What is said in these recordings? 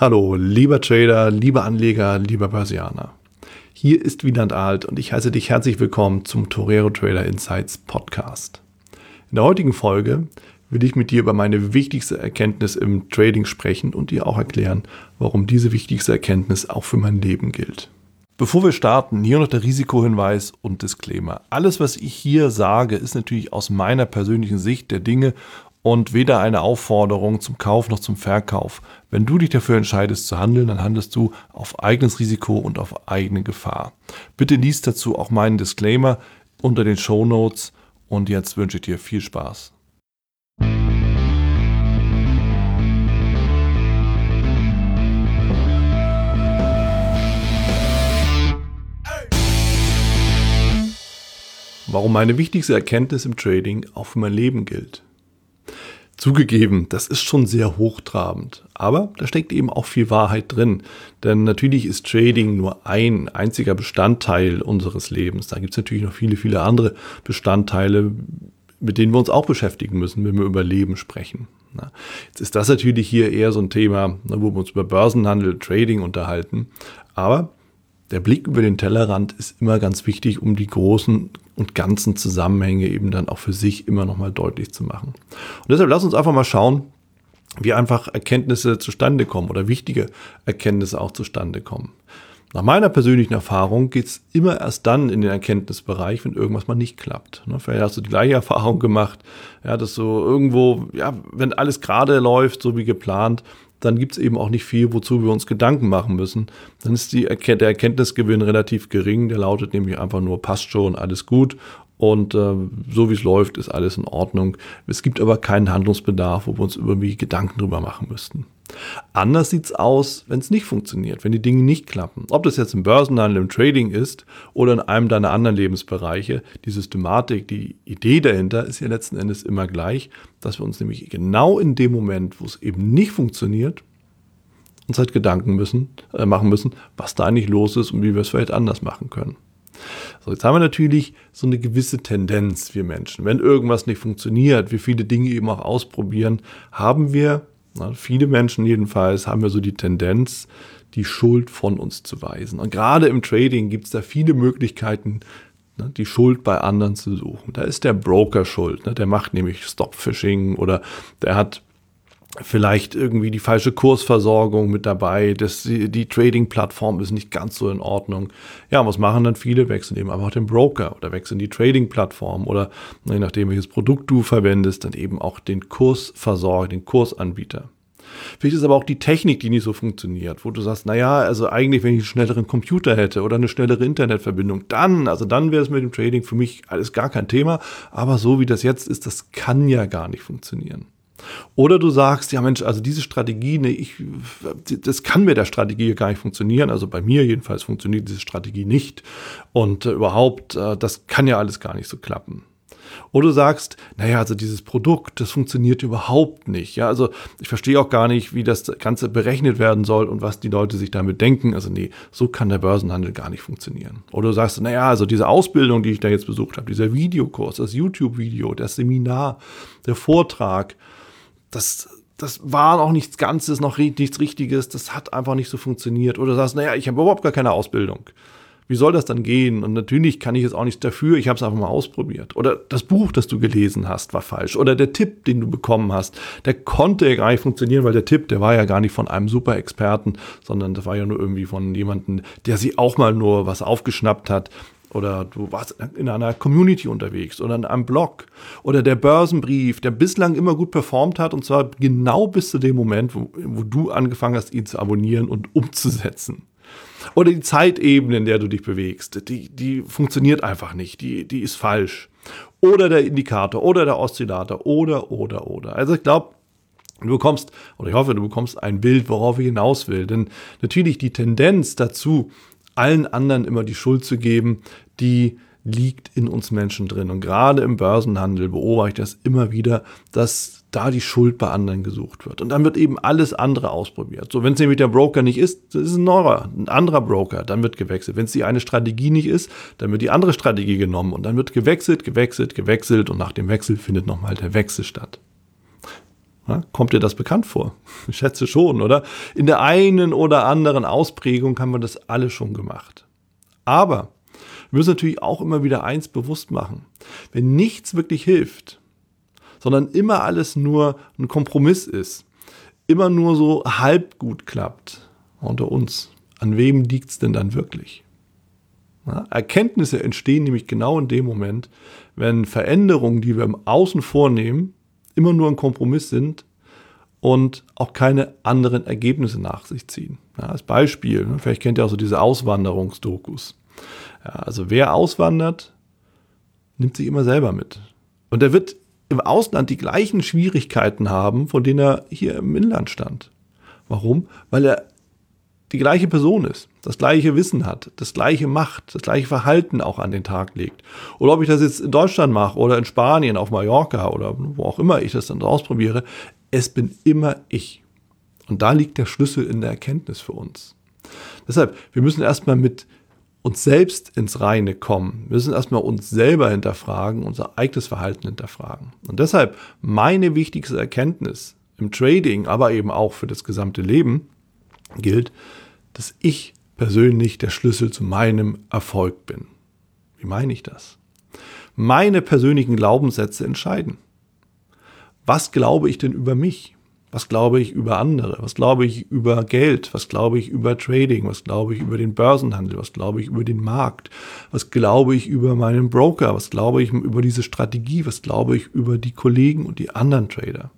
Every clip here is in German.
Hallo, lieber Trader, lieber Anleger, lieber Börsianer. Hier ist Wieland Alt und ich heiße dich herzlich willkommen zum Torero Trader Insights Podcast. In der heutigen Folge will ich mit dir über meine wichtigste Erkenntnis im Trading sprechen und dir auch erklären, warum diese wichtigste Erkenntnis auch für mein Leben gilt. Bevor wir starten, hier noch der Risikohinweis und Disclaimer. Alles, was ich hier sage, ist natürlich aus meiner persönlichen Sicht der Dinge und weder eine Aufforderung zum Kauf noch zum Verkauf. Wenn du dich dafür entscheidest zu handeln, dann handelst du auf eigenes Risiko und auf eigene Gefahr. Bitte liest dazu auch meinen Disclaimer unter den Show Notes und jetzt wünsche ich dir viel Spaß. Warum meine wichtigste Erkenntnis im Trading auch für mein Leben gilt. Zugegeben, das ist schon sehr hochtrabend, aber da steckt eben auch viel Wahrheit drin. Denn natürlich ist Trading nur ein einziger Bestandteil unseres Lebens. Da gibt es natürlich noch viele, viele andere Bestandteile, mit denen wir uns auch beschäftigen müssen, wenn wir über Leben sprechen. Jetzt ist das natürlich hier eher so ein Thema, wo wir uns über Börsenhandel, Trading unterhalten. Aber der Blick über den Tellerrand ist immer ganz wichtig, um die großen und ganzen Zusammenhänge eben dann auch für sich immer nochmal deutlich zu machen. Und deshalb lass uns einfach mal schauen, wie einfach Erkenntnisse zustande kommen oder wichtige Erkenntnisse auch zustande kommen. Nach meiner persönlichen Erfahrung geht es immer erst dann in den Erkenntnisbereich, wenn irgendwas mal nicht klappt. Ne, vielleicht hast du die gleiche Erfahrung gemacht, ja, dass so irgendwo, ja, wenn alles gerade läuft, so wie geplant, dann gibt es eben auch nicht viel, wozu wir uns Gedanken machen müssen. Dann ist die der Erkenntnisgewinn relativ gering. Der lautet nämlich einfach nur, passt schon, alles gut. Und äh, so wie es läuft, ist alles in Ordnung. Es gibt aber keinen Handlungsbedarf, wo wir uns irgendwie Gedanken drüber machen müssten. Anders sieht es aus, wenn es nicht funktioniert, wenn die Dinge nicht klappen. Ob das jetzt im Börsenhandel, im Trading ist oder in einem deiner anderen Lebensbereiche, die Systematik, die Idee dahinter ist ja letzten Endes immer gleich, dass wir uns nämlich genau in dem Moment, wo es eben nicht funktioniert, uns halt Gedanken müssen, äh, machen müssen, was da eigentlich los ist und wie wir es vielleicht anders machen können. So, jetzt haben wir natürlich so eine gewisse Tendenz, wir Menschen. Wenn irgendwas nicht funktioniert, wir viele Dinge eben auch ausprobieren, haben wir na, viele Menschen jedenfalls haben ja so die Tendenz, die Schuld von uns zu weisen. Und gerade im Trading gibt es da viele Möglichkeiten, ne, die Schuld bei anderen zu suchen. Da ist der Broker schuld, ne, der macht nämlich Stop-Phishing oder der hat vielleicht irgendwie die falsche Kursversorgung mit dabei, das, die Trading-Plattform ist nicht ganz so in Ordnung. Ja, was machen dann viele? Wechseln eben einfach den Broker oder wechseln die Trading-Plattform oder je nachdem, welches Produkt du verwendest, dann eben auch den Kursversorger, den Kursanbieter. Vielleicht ist aber auch die Technik, die nicht so funktioniert, wo du sagst, naja, also eigentlich, wenn ich einen schnelleren Computer hätte oder eine schnellere Internetverbindung, dann, also dann wäre es mit dem Trading für mich alles gar kein Thema. Aber so wie das jetzt ist, das kann ja gar nicht funktionieren. Oder du sagst, ja Mensch, also diese Strategie, nee, ich, das kann mit der Strategie gar nicht funktionieren. Also bei mir jedenfalls funktioniert diese Strategie nicht. Und äh, überhaupt, äh, das kann ja alles gar nicht so klappen. Oder du sagst, naja, also dieses Produkt, das funktioniert überhaupt nicht. Ja, also ich verstehe auch gar nicht, wie das Ganze berechnet werden soll und was die Leute sich damit denken. Also nee, so kann der Börsenhandel gar nicht funktionieren. Oder du sagst, naja, also diese Ausbildung, die ich da jetzt besucht habe, dieser Videokurs, das YouTube-Video, das Seminar, der Vortrag, das, das war noch nichts Ganzes, noch nichts Richtiges, das hat einfach nicht so funktioniert. Oder du sagst, naja, ich habe überhaupt gar keine Ausbildung. Wie soll das dann gehen? Und natürlich kann ich jetzt auch nichts dafür, ich habe es einfach mal ausprobiert. Oder das Buch, das du gelesen hast, war falsch. Oder der Tipp, den du bekommen hast, der konnte ja gar nicht funktionieren, weil der Tipp, der war ja gar nicht von einem Super-Experten, sondern das war ja nur irgendwie von jemandem, der sich auch mal nur was aufgeschnappt hat oder du warst in einer Community unterwegs oder in einem Blog oder der Börsenbrief, der bislang immer gut performt hat und zwar genau bis zu dem Moment, wo, wo du angefangen hast, ihn zu abonnieren und umzusetzen. Oder die Zeitebene, in der du dich bewegst, die, die funktioniert einfach nicht, die, die ist falsch. Oder der Indikator oder der Oszillator oder, oder, oder. Also ich glaube, Du bekommst, oder ich hoffe, du bekommst ein Bild, worauf ich hinaus will. Denn natürlich die Tendenz dazu, allen anderen immer die Schuld zu geben, die liegt in uns Menschen drin. Und gerade im Börsenhandel beobachte ich das immer wieder, dass da die Schuld bei anderen gesucht wird. Und dann wird eben alles andere ausprobiert. So, wenn es nämlich der Broker nicht ist, das ist ein neuer, ein anderer Broker, dann wird gewechselt. Wenn es die eine Strategie nicht ist, dann wird die andere Strategie genommen und dann wird gewechselt, gewechselt, gewechselt und nach dem Wechsel findet nochmal der Wechsel statt. Kommt dir das bekannt vor? Ich schätze schon, oder? In der einen oder anderen Ausprägung haben wir das alle schon gemacht. Aber wir müssen natürlich auch immer wieder eins bewusst machen. Wenn nichts wirklich hilft, sondern immer alles nur ein Kompromiss ist, immer nur so halb gut klappt unter uns, an wem liegt es denn dann wirklich? Erkenntnisse entstehen nämlich genau in dem Moment, wenn Veränderungen, die wir im Außen vornehmen, immer nur ein Kompromiss sind und auch keine anderen Ergebnisse nach sich ziehen. Ja, als Beispiel, ne, vielleicht kennt ihr auch so diese Auswanderungsdokus. Ja, also wer auswandert, nimmt sich immer selber mit. Und er wird im Ausland die gleichen Schwierigkeiten haben, von denen er hier im Inland stand. Warum? Weil er die gleiche Person ist, das gleiche Wissen hat, das gleiche macht, das gleiche Verhalten auch an den Tag legt. Oder ob ich das jetzt in Deutschland mache oder in Spanien, auf Mallorca oder wo auch immer ich das dann ausprobiere, es bin immer ich. Und da liegt der Schlüssel in der Erkenntnis für uns. Deshalb, wir müssen erstmal mit uns selbst ins Reine kommen. Wir müssen erstmal uns selber hinterfragen, unser eigenes Verhalten hinterfragen. Und deshalb meine wichtigste Erkenntnis im Trading, aber eben auch für das gesamte Leben gilt, dass ich persönlich der Schlüssel zu meinem Erfolg bin. Wie meine ich das? Meine persönlichen Glaubenssätze entscheiden. Was glaube ich denn über mich? Was glaube ich über andere? Was glaube ich über Geld? Was glaube ich über Trading? Was glaube ich über den Börsenhandel? Was glaube ich über den Markt? Was glaube ich über meinen Broker? Was glaube ich über diese Strategie? Was glaube ich über die Kollegen und die anderen Trader?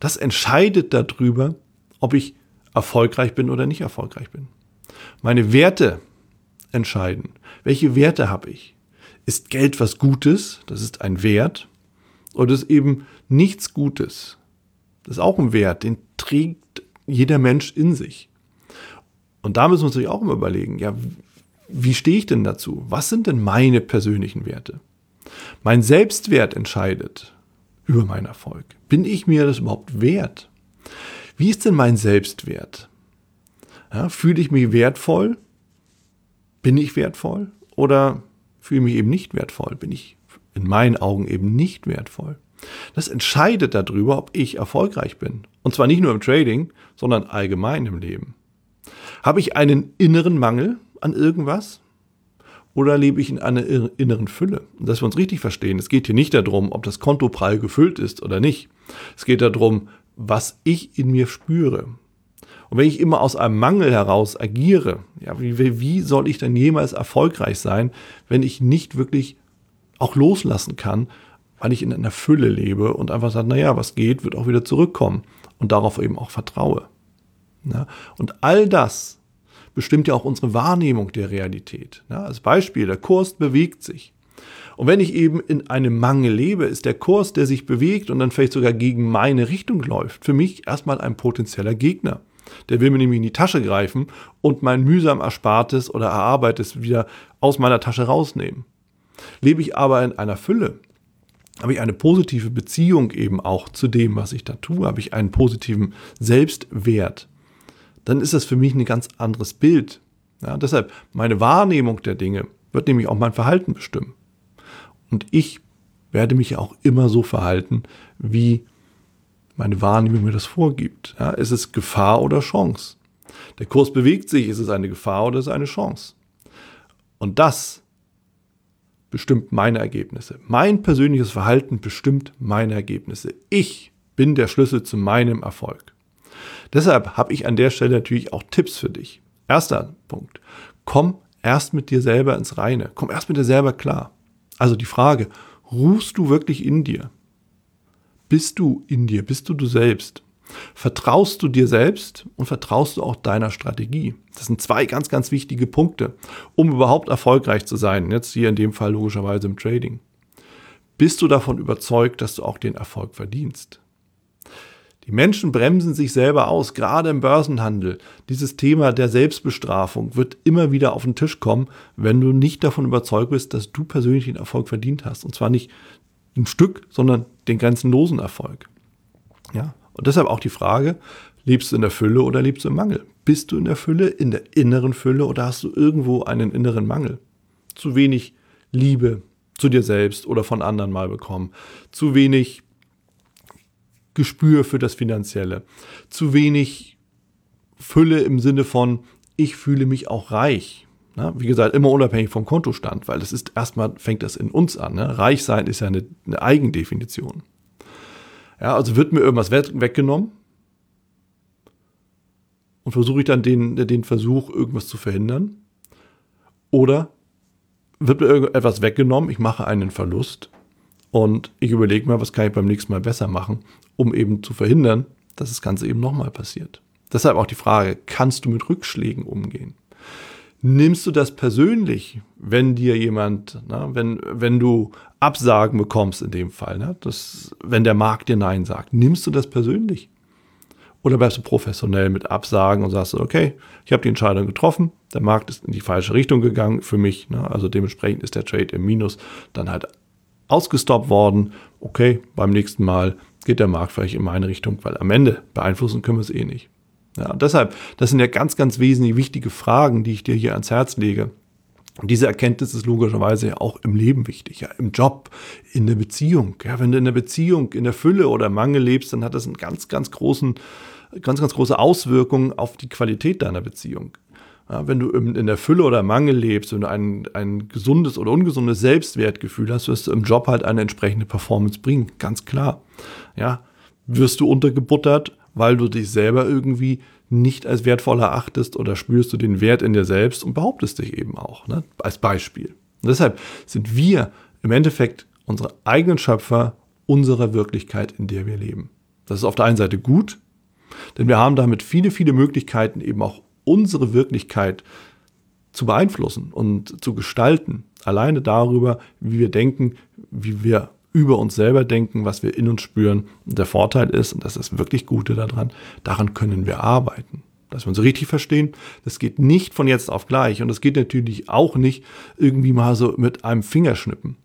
Das entscheidet darüber, ob ich erfolgreich bin oder nicht erfolgreich bin. Meine Werte entscheiden. Welche Werte habe ich? Ist Geld was Gutes? Das ist ein Wert. Oder ist eben nichts Gutes? Das ist auch ein Wert, den trägt jeder Mensch in sich. Und da müssen wir uns natürlich auch immer überlegen, ja, wie stehe ich denn dazu? Was sind denn meine persönlichen Werte? Mein Selbstwert entscheidet über meinen Erfolg. Bin ich mir das überhaupt wert? Wie ist denn mein Selbstwert? Ja, fühle ich mich wertvoll? Bin ich wertvoll? Oder fühle ich mich eben nicht wertvoll? Bin ich in meinen Augen eben nicht wertvoll? Das entscheidet darüber, ob ich erfolgreich bin. Und zwar nicht nur im Trading, sondern allgemein im Leben. Habe ich einen inneren Mangel an irgendwas? Oder lebe ich in einer inneren Fülle? Und dass wir uns richtig verstehen, es geht hier nicht darum, ob das Konto prall gefüllt ist oder nicht. Es geht darum, was ich in mir spüre. Und wenn ich immer aus einem Mangel heraus agiere, ja, wie, wie soll ich dann jemals erfolgreich sein, wenn ich nicht wirklich auch loslassen kann weil ich in einer Fülle lebe und einfach sage, naja, was geht, wird auch wieder zurückkommen und darauf eben auch vertraue. Ja? Und all das bestimmt ja auch unsere Wahrnehmung der Realität. Ja? Als Beispiel, der Kurs bewegt sich. Und wenn ich eben in einem Mangel lebe, ist der Kurs, der sich bewegt und dann vielleicht sogar gegen meine Richtung läuft, für mich erstmal ein potenzieller Gegner. Der will mir nämlich in die Tasche greifen und mein mühsam Erspartes oder Erarbeitetes wieder aus meiner Tasche rausnehmen. Lebe ich aber in einer Fülle, habe ich eine positive Beziehung eben auch zu dem, was ich da tue, habe ich einen positiven Selbstwert, dann ist das für mich ein ganz anderes Bild. Ja, deshalb, meine Wahrnehmung der Dinge wird nämlich auch mein Verhalten bestimmen. Und ich werde mich auch immer so verhalten, wie meine Wahrnehmung mir das vorgibt. Ja, ist es Gefahr oder Chance? Der Kurs bewegt sich, ist es eine Gefahr oder ist es eine Chance? Und das bestimmt meine Ergebnisse. Mein persönliches Verhalten bestimmt meine Ergebnisse. Ich bin der Schlüssel zu meinem Erfolg. Deshalb habe ich an der Stelle natürlich auch Tipps für dich. Erster Punkt. Komm erst mit dir selber ins Reine. Komm erst mit dir selber klar. Also die Frage, ruhst du wirklich in dir? Bist du in dir? Bist du du selbst? Vertraust du dir selbst und vertraust du auch deiner Strategie? Das sind zwei ganz, ganz wichtige Punkte, um überhaupt erfolgreich zu sein. Jetzt hier in dem Fall logischerweise im Trading. Bist du davon überzeugt, dass du auch den Erfolg verdienst? Die Menschen bremsen sich selber aus, gerade im Börsenhandel. Dieses Thema der Selbstbestrafung wird immer wieder auf den Tisch kommen, wenn du nicht davon überzeugt bist, dass du persönlich den Erfolg verdient hast. Und zwar nicht ein Stück, sondern den grenzenlosen Erfolg. Ja, und deshalb auch die Frage, lebst du in der Fülle oder lebst du im Mangel? Bist du in der Fülle, in der inneren Fülle oder hast du irgendwo einen inneren Mangel? Zu wenig Liebe zu dir selbst oder von anderen mal bekommen. Zu wenig Gespür für das Finanzielle, zu wenig Fülle im Sinne von, ich fühle mich auch reich. Na, wie gesagt, immer unabhängig vom Kontostand, weil das ist erstmal, fängt das in uns an. Ne? Reich sein ist ja eine, eine Eigendefinition. Ja, also wird mir irgendwas weggenommen und versuche ich dann den, den Versuch, irgendwas zu verhindern. Oder wird mir irgendetwas weggenommen, ich mache einen Verlust und ich überlege mal, was kann ich beim nächsten Mal besser machen, um eben zu verhindern, dass das Ganze eben nochmal passiert. Deshalb auch die Frage, kannst du mit Rückschlägen umgehen? Nimmst du das persönlich, wenn dir jemand, na, wenn, wenn du Absagen bekommst in dem Fall, na, das, wenn der Markt dir Nein sagt, nimmst du das persönlich? Oder bleibst du professionell mit Absagen und sagst, okay, ich habe die Entscheidung getroffen, der Markt ist in die falsche Richtung gegangen für mich, na, also dementsprechend ist der Trade im Minus dann halt ausgestoppt worden. Okay, beim nächsten Mal geht der Markt vielleicht in meine Richtung, weil am Ende beeinflussen können wir es eh nicht. Ja, deshalb, das sind ja ganz, ganz wesentlich wichtige Fragen, die ich dir hier ans Herz lege. Und diese Erkenntnis ist logischerweise ja auch im Leben wichtig, ja, im Job, in der Beziehung. Ja, wenn du in der Beziehung in der Fülle oder Mangel lebst, dann hat das einen ganz, ganz großen, ganz, ganz große Auswirkungen auf die Qualität deiner Beziehung. Ja, wenn du in der Fülle oder Mangel lebst, du ein, ein gesundes oder ungesundes Selbstwertgefühl hast, wirst du im Job halt eine entsprechende Performance bringen, ganz klar. Ja, wirst du untergebuttert, weil du dich selber irgendwie nicht als wertvoll erachtest oder spürst du den Wert in dir selbst und behauptest dich eben auch, ne? als Beispiel. Und deshalb sind wir im Endeffekt unsere eigenen Schöpfer unserer Wirklichkeit, in der wir leben. Das ist auf der einen Seite gut, denn wir haben damit viele, viele Möglichkeiten, eben auch unsere Wirklichkeit zu beeinflussen und zu gestalten. Alleine darüber, wie wir denken, wie wir über uns selber denken, was wir in uns spüren. Und der Vorteil ist, und das ist wirklich Gute daran, daran können wir arbeiten. Dass wir uns richtig verstehen, das geht nicht von jetzt auf gleich und das geht natürlich auch nicht irgendwie mal so mit einem Fingerschnippen.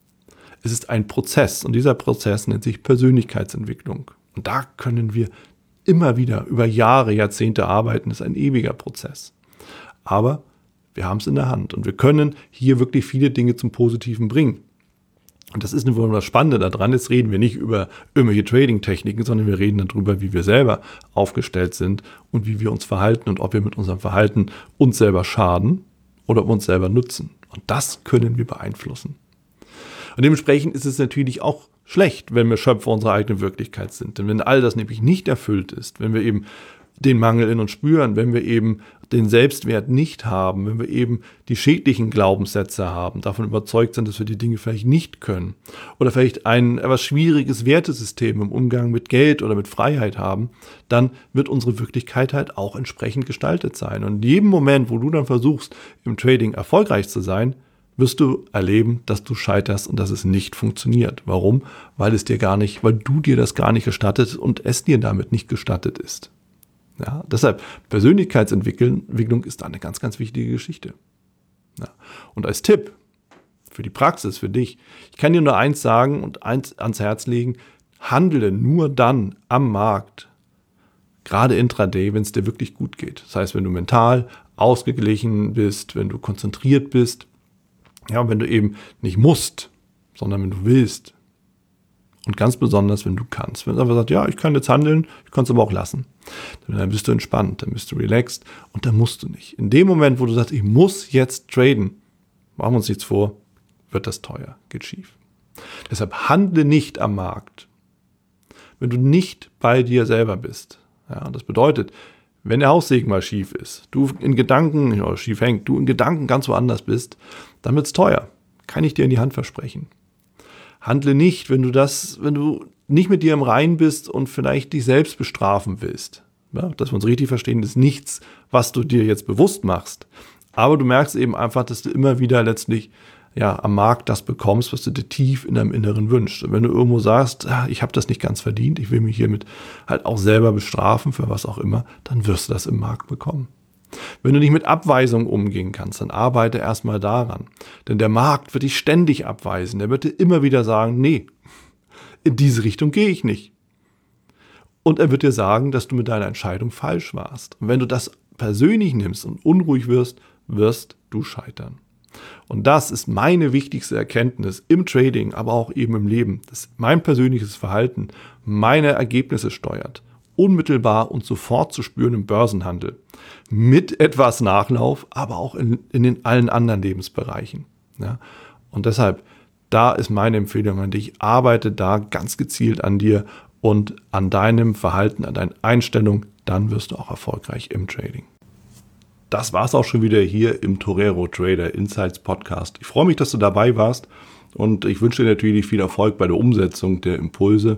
Es ist ein Prozess und dieser Prozess nennt sich Persönlichkeitsentwicklung. Und da können wir immer wieder über Jahre, Jahrzehnte arbeiten. Das ist ein ewiger Prozess. Aber wir haben es in der Hand und wir können hier wirklich viele Dinge zum Positiven bringen. Und das ist nur das Spannende daran. Jetzt reden wir nicht über irgendwelche Trading-Techniken, sondern wir reden darüber, wie wir selber aufgestellt sind und wie wir uns verhalten und ob wir mit unserem Verhalten uns selber schaden oder uns selber nutzen. Und das können wir beeinflussen. Und dementsprechend ist es natürlich auch schlecht, wenn wir Schöpfer unserer eigenen Wirklichkeit sind. Denn wenn all das nämlich nicht erfüllt ist, wenn wir eben den Mangel in uns spüren, wenn wir eben den Selbstwert nicht haben, wenn wir eben die schädlichen Glaubenssätze haben, davon überzeugt sind, dass wir die Dinge vielleicht nicht können oder vielleicht ein etwas schwieriges Wertesystem im Umgang mit Geld oder mit Freiheit haben, dann wird unsere Wirklichkeit halt auch entsprechend gestaltet sein. Und in jedem Moment, wo du dann versuchst, im Trading erfolgreich zu sein, wirst du erleben, dass du scheiterst und dass es nicht funktioniert. Warum? Weil es dir gar nicht, weil du dir das gar nicht gestattet und es dir damit nicht gestattet ist. Ja, deshalb, Persönlichkeitsentwicklung ist eine ganz, ganz wichtige Geschichte. Ja. Und als Tipp für die Praxis, für dich, ich kann dir nur eins sagen und eins ans Herz legen, handle nur dann am Markt, gerade intraday, wenn es dir wirklich gut geht. Das heißt, wenn du mental ausgeglichen bist, wenn du konzentriert bist, ja, wenn du eben nicht musst, sondern wenn du willst, und ganz besonders, wenn du kannst. Wenn du einfach sagst, ja, ich kann jetzt handeln, ich kann es aber auch lassen. Dann bist du entspannt, dann bist du relaxed und dann musst du nicht. In dem Moment, wo du sagst, ich muss jetzt traden, machen wir uns nichts vor, wird das teuer, geht schief. Deshalb handle nicht am Markt, wenn du nicht bei dir selber bist. Ja, das bedeutet, wenn der Haussegen mal schief ist, du in Gedanken, oder schief hängt, du in Gedanken ganz woanders bist, dann wird es teuer. Kann ich dir in die Hand versprechen handle nicht, wenn du das, wenn du nicht mit dir im Rein bist und vielleicht dich selbst bestrafen willst. Ja, dass wir uns richtig verstehen, ist nichts, was du dir jetzt bewusst machst. Aber du merkst eben einfach, dass du immer wieder letztlich ja, am Markt das bekommst, was du dir tief in deinem Inneren wünschst. Und wenn du irgendwo sagst, ah, ich habe das nicht ganz verdient, ich will mich hiermit halt auch selber bestrafen für was auch immer, dann wirst du das im Markt bekommen. Wenn du nicht mit Abweisung umgehen kannst, dann arbeite erstmal daran. Denn der Markt wird dich ständig abweisen. Der wird dir immer wieder sagen, nee, in diese Richtung gehe ich nicht. Und er wird dir sagen, dass du mit deiner Entscheidung falsch warst. Und wenn du das persönlich nimmst und unruhig wirst, wirst du scheitern. Und das ist meine wichtigste Erkenntnis im Trading, aber auch eben im Leben, dass mein persönliches Verhalten meine Ergebnisse steuert. Unmittelbar und sofort zu spüren im Börsenhandel. Mit etwas Nachlauf, aber auch in, in den allen anderen Lebensbereichen. Ja? Und deshalb, da ist meine Empfehlung an dich, arbeite da ganz gezielt an dir und an deinem Verhalten, an deinen Einstellungen, dann wirst du auch erfolgreich im Trading. Das war's auch schon wieder hier im Torero Trader Insights Podcast. Ich freue mich, dass du dabei warst und ich wünsche dir natürlich viel Erfolg bei der Umsetzung der Impulse.